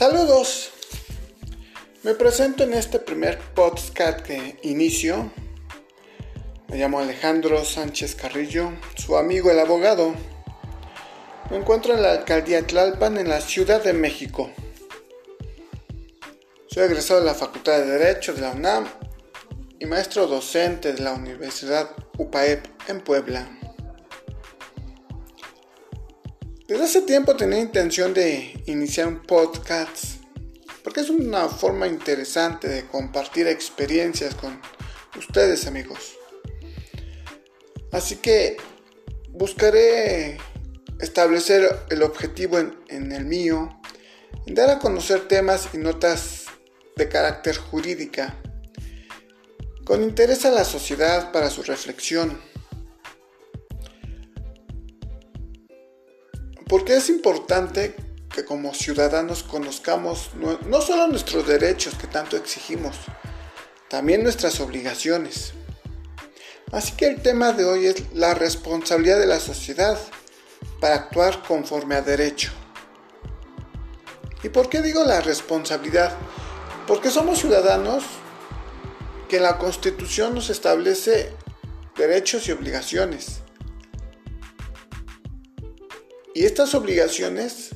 Saludos. Me presento en este primer podcast que inicio. Me llamo Alejandro Sánchez Carrillo, su amigo el abogado. Me encuentro en la alcaldía Tlalpan, en la Ciudad de México. Soy egresado de la Facultad de Derecho de la UNAM y maestro docente de la Universidad UPAEP en Puebla. Desde hace tiempo tenía intención de iniciar un podcast porque es una forma interesante de compartir experiencias con ustedes amigos. Así que buscaré establecer el objetivo en, el mío, en dar a conocer temas y notas de carácter jurídica, con interés a la sociedad para su reflexión Porque es importante que como ciudadanos conozcamos no, solo nuestros derechos que tanto exigimos, también nuestras obligaciones. Así que el tema de hoy es la responsabilidad de la sociedad para actuar conforme a derecho. ¿Y por qué digo la responsabilidad? Porque somos ciudadanos que la Constitución nos establece derechos y obligaciones. Y estas obligaciones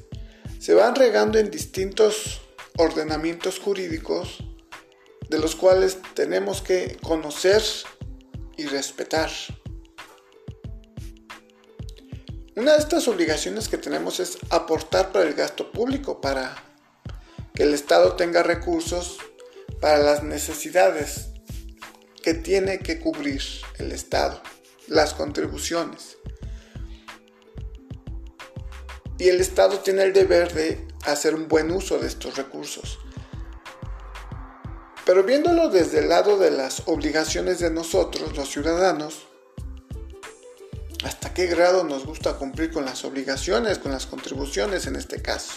se van regando en distintos ordenamientos jurídicos de los cuales tenemos que conocer y respetar. Una de estas obligaciones que tenemos es aportar para el gasto público, para que el Estado tenga recursos para las necesidades que tiene que cubrir el Estado, las contribuciones y el Estado tiene el deber de hacer un buen uso de estos recursos. Pero viéndolo desde el lado de las obligaciones de nosotros, los ciudadanos, ¿hasta qué grado nos gusta cumplir con las obligaciones, con las contribuciones en este caso?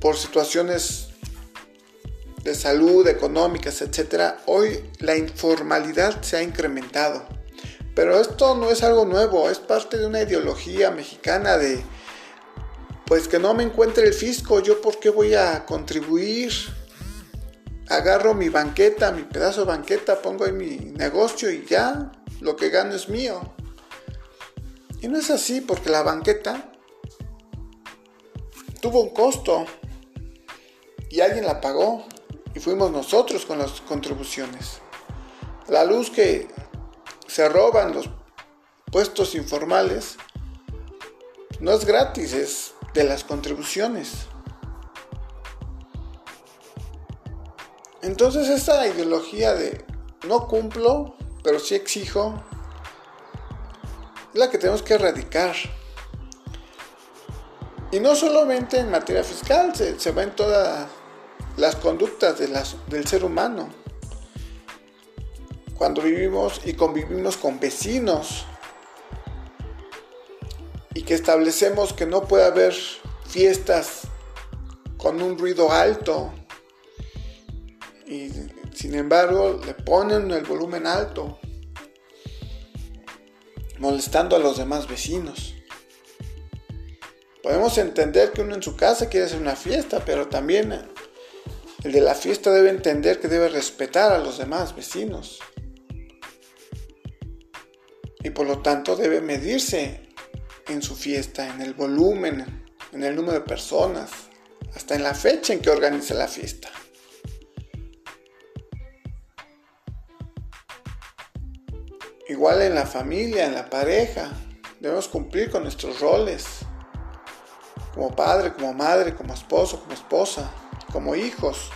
Por situaciones de salud, económicas, etc., hoy la informalidad se ha incrementado. Pero esto no es algo nuevo, es parte de una ideología mexicana de, pues que no me encuentre el fisco, yo por qué voy a contribuir. Agarro mi banqueta, mi pedazo de banqueta, pongo ahí mi negocio y ya, lo que gano es mío. Y no es así porque la banqueta tuvo un costo y alguien la pagó y fuimos nosotros con las contribuciones. La luz que se roban los puestos informales, no es gratis, es de las contribuciones. Entonces esta ideología de no cumplo, pero sí exijo, es la que tenemos que erradicar. Y no solamente en materia fiscal, se, va en todas las conductas de las, del ser humano cuando vivimos y convivimos con vecinos y que establecemos que no puede haber fiestas con un ruido alto y sin embargo le ponen el volumen alto molestando a los demás vecinos. Podemos entender que uno en su casa quiere hacer una fiesta, pero también el de la fiesta debe entender que debe respetar a los demás vecinos por lo tanto debe medirse en su fiesta, en el volumen, en el número de personas, hasta en la fecha en que organiza la fiesta. Igual en la familia, en la pareja, debemos cumplir con nuestros roles, como padre, como madre, como esposo, como esposa, como hijos.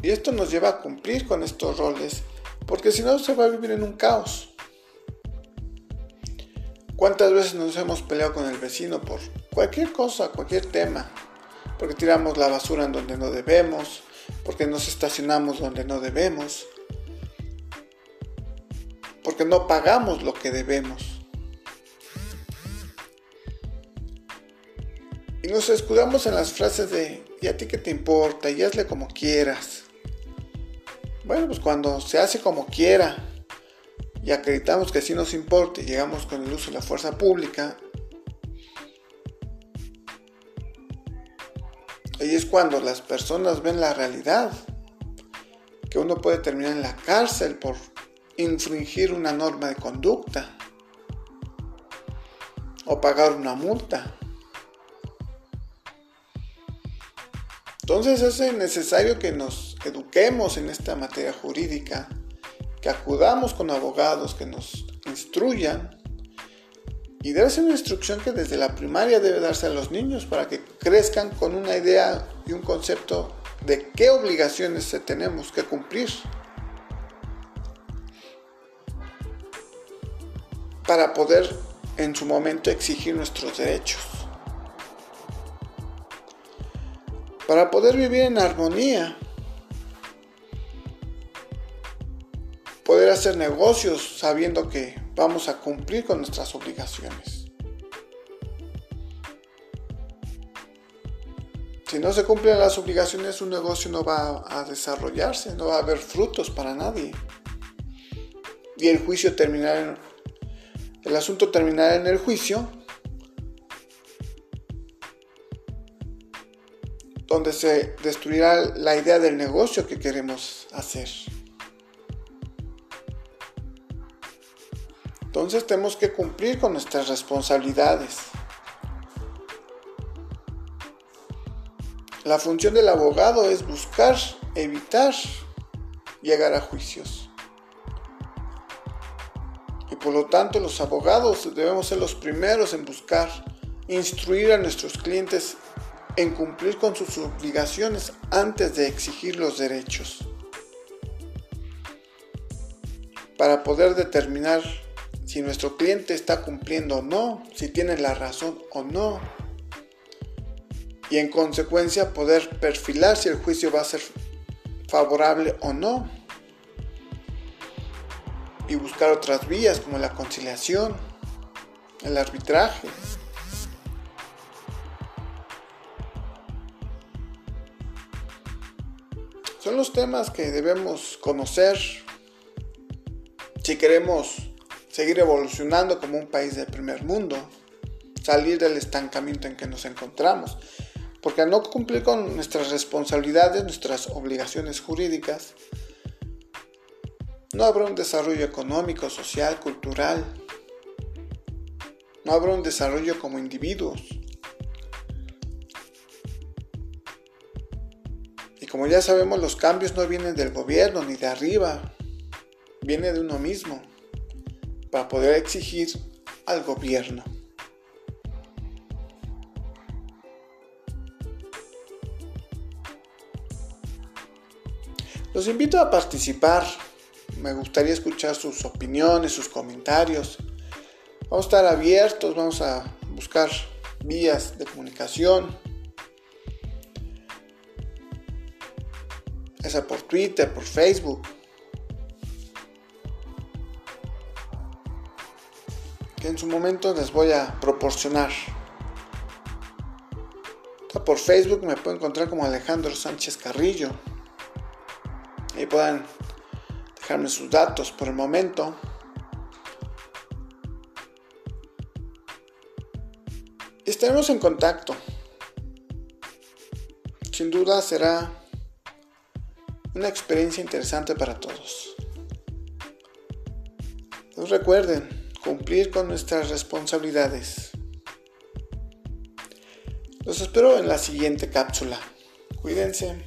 Y esto nos lleva a cumplir con estos roles porque si no se va a vivir en un caos. ¿Cuántas veces nos hemos peleado con el vecino por cualquier cosa, cualquier tema? Porque tiramos la basura en donde no debemos, porque nos estacionamos donde no debemos, porque no pagamos lo que debemos. Y nos escudamos en las frases de, ¿y a ti qué te importa? Y hazle como quieras. Bueno, pues cuando se hace como quiera y acreditamos que sí nos importa y llegamos con el uso de la fuerza pública, ahí es cuando las personas ven la realidad, que uno puede terminar en la cárcel por infringir una norma de conducta o pagar una multa. Entonces es necesario que nos eduquemos en esta materia jurídica, que acudamos con abogados que nos instruyan y debe ser una instrucción que desde la primaria debe darse a los niños para que crezcan con una idea y un concepto de qué obligaciones tenemos que cumplir. Para poder en su momento exigir nuestros derechos. Para poder vivir en armonía, poder hacer negocios sabiendo que vamos a cumplir con nuestras obligaciones. Si no se cumplen las obligaciones, un negocio no va a desarrollarse, no va a haber frutos para nadie. Y el juicio terminará en, el asunto terminará en el juicio donde se destruirá la idea del negocio que queremos hacer. Entonces tenemos que cumplir con nuestras responsabilidades. La función del abogado es buscar, evitar llegar a juicios. Y por lo tanto los abogados debemos ser los primeros en buscar instruir a nuestros clientes en cumplir con sus obligaciones antes de exigir los derechos. Para poder determinar si nuestro cliente está cumpliendo o no, si tiene la razón o no. Y en consecuencia poder perfilar si el juicio va a ser favorable o no. Y buscar otras vías como la conciliación, el arbitraje. Son los temas que debemos conocer si queremos seguir evolucionando como un país del primer mundo, salir del estancamiento en que nos encontramos. Porque al no cumplir con nuestras responsabilidades, nuestras obligaciones jurídicas, no habrá un desarrollo económico, social, cultural. No habrá un desarrollo como individuos. Como ya sabemos, los cambios no vienen del gobierno ni de arriba, viene de uno mismo, para poder exigir al gobierno. Los invito a participar, me gustaría escuchar sus opiniones, sus comentarios. Vamos a estar abiertos, vamos a buscar vías de comunicación sea por Twitter, por Facebook. Que en su momento les voy a proporcionar. Por Facebook me pueden encontrar como Alejandro Sánchez Carrillo. Ahí puedan dejarme sus datos por el momento. estaremos en contacto. Sin duda será una experiencia interesante para todos. Nos recuerden cumplir con nuestras responsabilidades. Los espero en la siguiente cápsula. Cuídense.